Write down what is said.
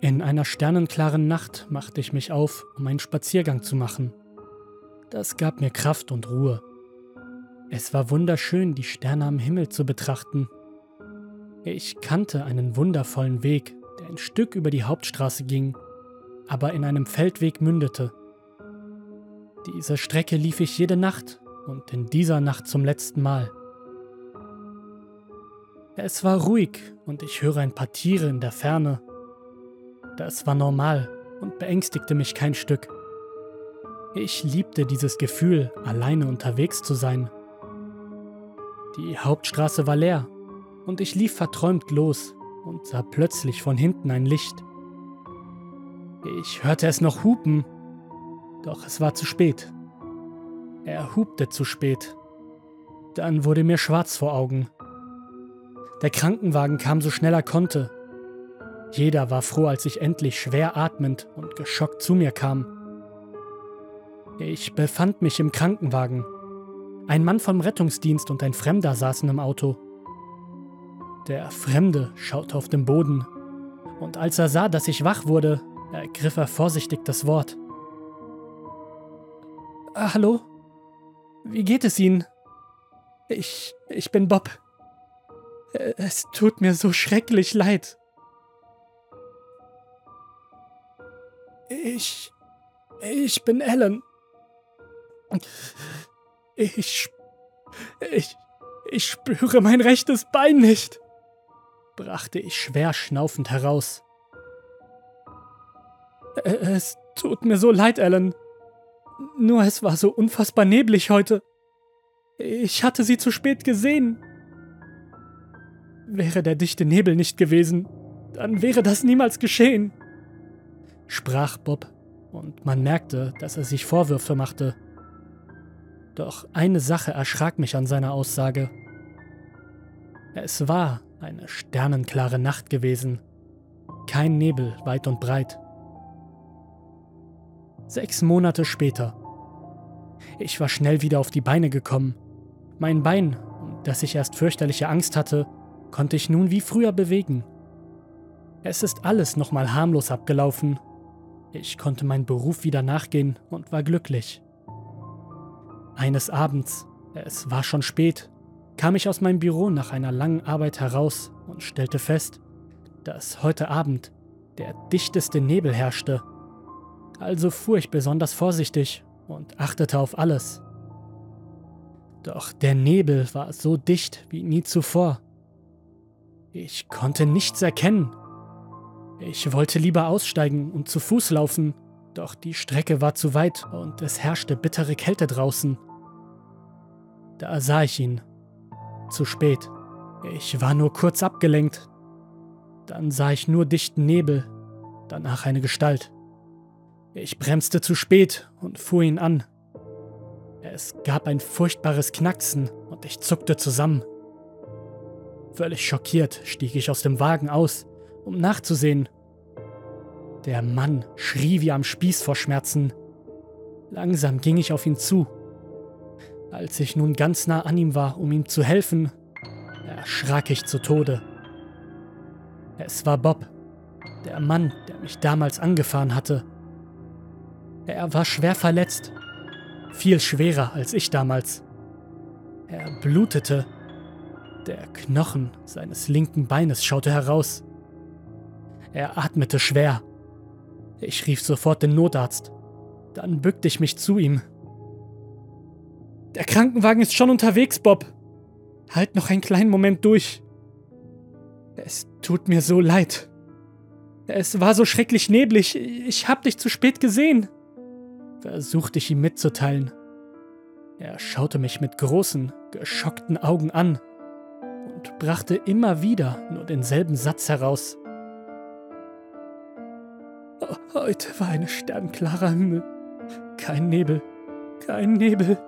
In einer sternenklaren Nacht machte ich mich auf, um einen Spaziergang zu machen. Das gab mir Kraft und Ruhe. Es war wunderschön, die Sterne am Himmel zu betrachten. Ich kannte einen wundervollen Weg, der ein Stück über die Hauptstraße ging, aber in einem Feldweg mündete. Diese Strecke lief ich jede Nacht und in dieser Nacht zum letzten Mal. Es war ruhig und ich höre ein paar Tiere in der Ferne das war normal und beängstigte mich kein Stück. Ich liebte dieses Gefühl, alleine unterwegs zu sein. Die Hauptstraße war leer und ich lief verträumt los und sah plötzlich von hinten ein Licht. Ich hörte es noch hupen, doch es war zu spät. Er hupte zu spät. Dann wurde mir schwarz vor Augen. Der Krankenwagen kam so schnell er konnte jeder war froh, als ich endlich schwer atmend und geschockt zu mir kam. Ich befand mich im Krankenwagen. Ein Mann vom Rettungsdienst und ein Fremder saßen im Auto. Der Fremde schaute auf den Boden, und als er sah, dass ich wach wurde, ergriff er vorsichtig das Wort. Ah, hallo? Wie geht es Ihnen? Ich. ich bin Bob. Es tut mir so schrecklich leid. Ich. Ich bin Ellen. Ich. Ich. Ich spüre mein rechtes Bein nicht, brachte ich schwer schnaufend heraus. Es tut mir so leid, Ellen. Nur es war so unfassbar neblig heute. Ich hatte sie zu spät gesehen. Wäre der dichte Nebel nicht gewesen, dann wäre das niemals geschehen sprach Bob, und man merkte, dass er sich Vorwürfe machte. Doch eine Sache erschrak mich an seiner Aussage. Es war eine sternenklare Nacht gewesen, kein Nebel weit und breit. Sechs Monate später. Ich war schnell wieder auf die Beine gekommen. Mein Bein, das ich erst fürchterliche Angst hatte, konnte ich nun wie früher bewegen. Es ist alles nochmal harmlos abgelaufen ich konnte meinem Beruf wieder nachgehen und war glücklich. Eines Abends, es war schon spät, kam ich aus meinem Büro nach einer langen Arbeit heraus und stellte fest, dass heute Abend der dichteste Nebel herrschte. Also fuhr ich besonders vorsichtig und achtete auf alles. Doch der Nebel war so dicht wie nie zuvor. Ich konnte nichts erkennen ich wollte lieber aussteigen und zu Fuß laufen, doch die Strecke war zu weit und es herrschte bittere Kälte draußen. Da sah ich ihn. Zu spät. Ich war nur kurz abgelenkt. Dann sah ich nur dichten Nebel, danach eine Gestalt. Ich bremste zu spät und fuhr ihn an. Es gab ein furchtbares Knacksen und ich zuckte zusammen. Völlig schockiert stieg ich aus dem Wagen aus um nachzusehen. Der Mann schrie wie am Spieß vor Schmerzen. Langsam ging ich auf ihn zu. Als ich nun ganz nah an ihm war, um ihm zu helfen, erschrak ich zu Tode. Es war Bob, der Mann, der mich damals angefahren hatte. Er war schwer verletzt, viel schwerer als ich damals. Er blutete. Der Knochen seines linken Beines schaute heraus. Er atmete schwer. Ich rief sofort den Notarzt. Dann bückte ich mich zu ihm. Der Krankenwagen ist schon unterwegs, Bob. Halt noch einen kleinen Moment durch. Es tut mir so leid. Es war so schrecklich neblig. Ich hab dich zu spät gesehen. Versuchte ich ihm mitzuteilen. Er schaute mich mit großen, geschockten Augen an und brachte immer wieder nur denselben Satz heraus. Heute war ein sternklarer Himmel. Kein Nebel, kein Nebel.